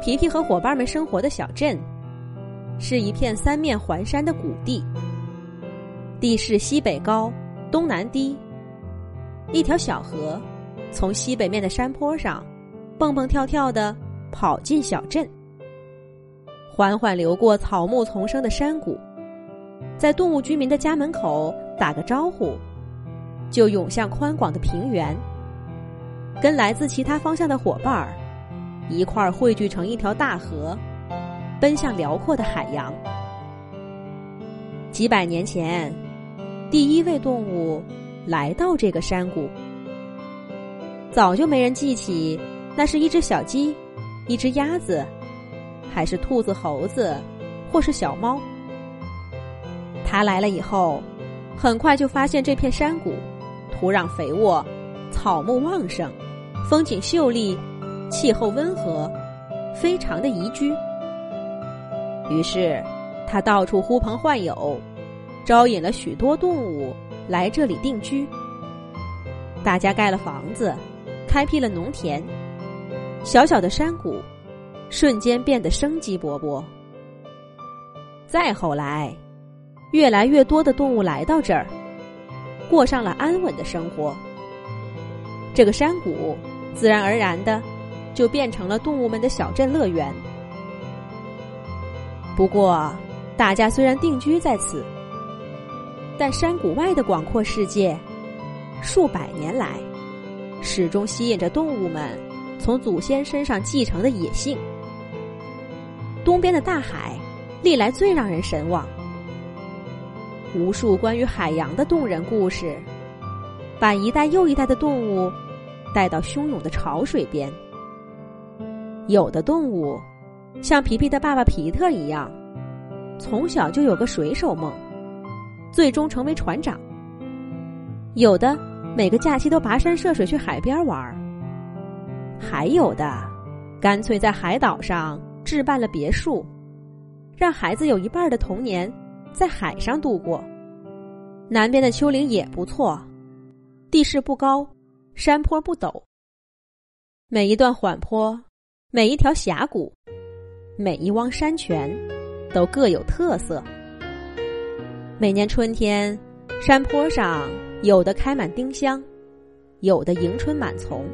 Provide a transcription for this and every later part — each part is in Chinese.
皮皮和伙伴们生活的小镇，是一片三面环山的谷地。地势西北高，东南低。一条小河从西北面的山坡上蹦蹦跳跳的跑进小镇，缓缓流过草木丛生的山谷，在动物居民的家门口打个招呼，就涌向宽广的平原，跟来自其他方向的伙伴儿。一块儿汇聚成一条大河，奔向辽阔的海洋。几百年前，第一位动物来到这个山谷，早就没人记起那是一只小鸡、一只鸭子，还是兔子、猴子，或是小猫。他来了以后，很快就发现这片山谷土壤肥沃，草木旺盛，风景秀丽。气候温和，非常的宜居。于是，他到处呼朋唤友，招引了许多动物来这里定居。大家盖了房子，开辟了农田，小小的山谷瞬间变得生机勃勃。再后来，越来越多的动物来到这儿，过上了安稳的生活。这个山谷自然而然的。就变成了动物们的小镇乐园。不过，大家虽然定居在此，但山谷外的广阔世界，数百年来，始终吸引着动物们从祖先身上继承的野性。东边的大海，历来最让人神往。无数关于海洋的动人故事，把一代又一代的动物带到汹涌的潮水边。有的动物，像皮皮的爸爸皮特一样，从小就有个水手梦，最终成为船长。有的每个假期都跋山涉水去海边玩儿还有的干脆在海岛上置办了别墅，让孩子有一半的童年在海上度过。南边的丘陵也不错，地势不高，山坡不陡，每一段缓坡。每一条峡谷，每一汪山泉，都各有特色。每年春天，山坡上有的开满丁香，有的迎春满丛，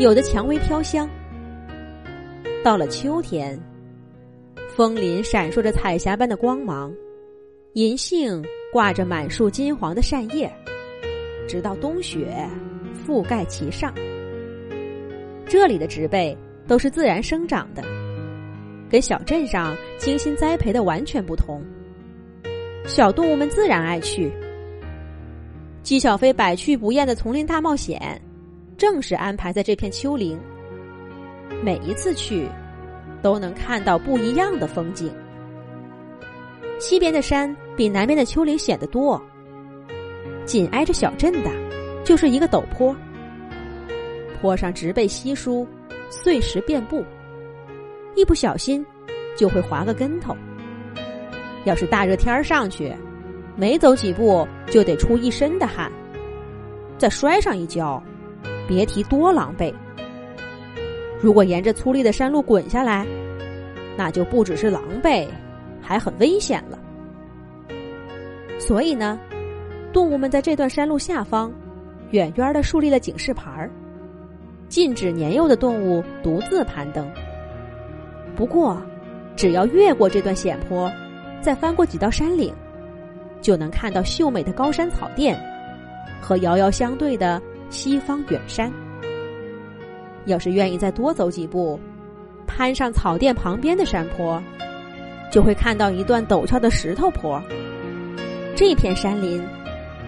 有的蔷薇飘香。到了秋天，枫林闪烁着彩霞般的光芒，银杏挂着满树金黄的扇叶，直到冬雪覆盖其上。这里的植被。都是自然生长的，跟小镇上精心栽培的完全不同。小动物们自然爱去。纪小飞百去不厌的丛林大冒险，正是安排在这片丘陵。每一次去，都能看到不一样的风景。西边的山比南边的丘陵显得多。紧挨着小镇的，就是一个陡坡，坡上植被稀疏。碎石遍布，一不小心就会滑个跟头。要是大热天上去，没走几步就得出一身的汗，再摔上一跤，别提多狼狈。如果沿着粗粝的山路滚下来，那就不只是狼狈，还很危险了。所以呢，动物们在这段山路下方，远远的树立了警示牌儿。禁止年幼的动物独自攀登。不过，只要越过这段险坡，再翻过几道山岭，就能看到秀美的高山草甸和遥遥相对的西方远山。要是愿意再多走几步，攀上草甸旁边的山坡，就会看到一段陡峭的石头坡。这片山林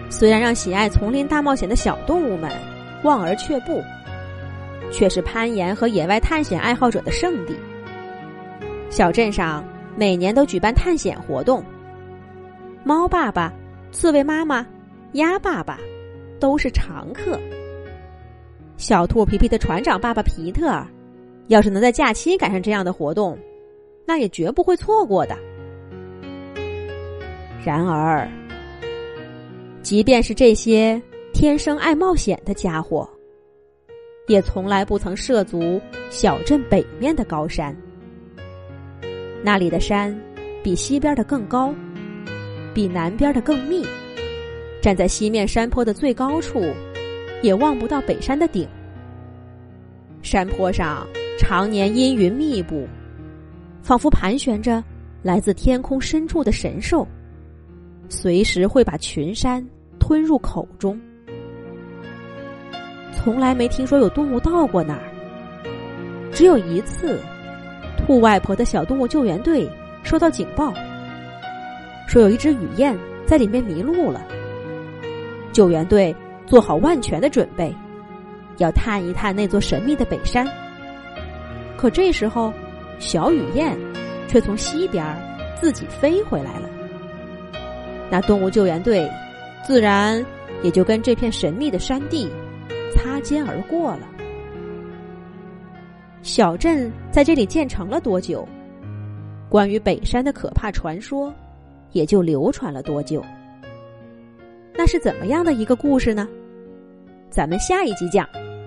虽然让喜爱丛林大冒险的小动物们望而却步。却是攀岩和野外探险爱好者的圣地。小镇上每年都举办探险活动，猫爸爸、刺猬妈妈、鸭爸爸都是常客。小兔皮皮的船长爸爸皮特，要是能在假期赶上这样的活动，那也绝不会错过的。然而，即便是这些天生爱冒险的家伙，也从来不曾涉足小镇北面的高山。那里的山比西边的更高，比南边的更密。站在西面山坡的最高处，也望不到北山的顶。山坡上常年阴云密布，仿佛盘旋着来自天空深处的神兽，随时会把群山吞入口中。从来没听说有动物到过那儿，只有一次。兔外婆的小动物救援队收到警报，说有一只雨燕在里面迷路了。救援队做好万全的准备，要探一探那座神秘的北山。可这时候，小雨燕却从西边自己飞回来了。那动物救援队自然也就跟这片神秘的山地擦肩而过了。小镇在这里建成了多久？关于北山的可怕传说，也就流传了多久？那是怎么样的一个故事呢？咱们下一集讲。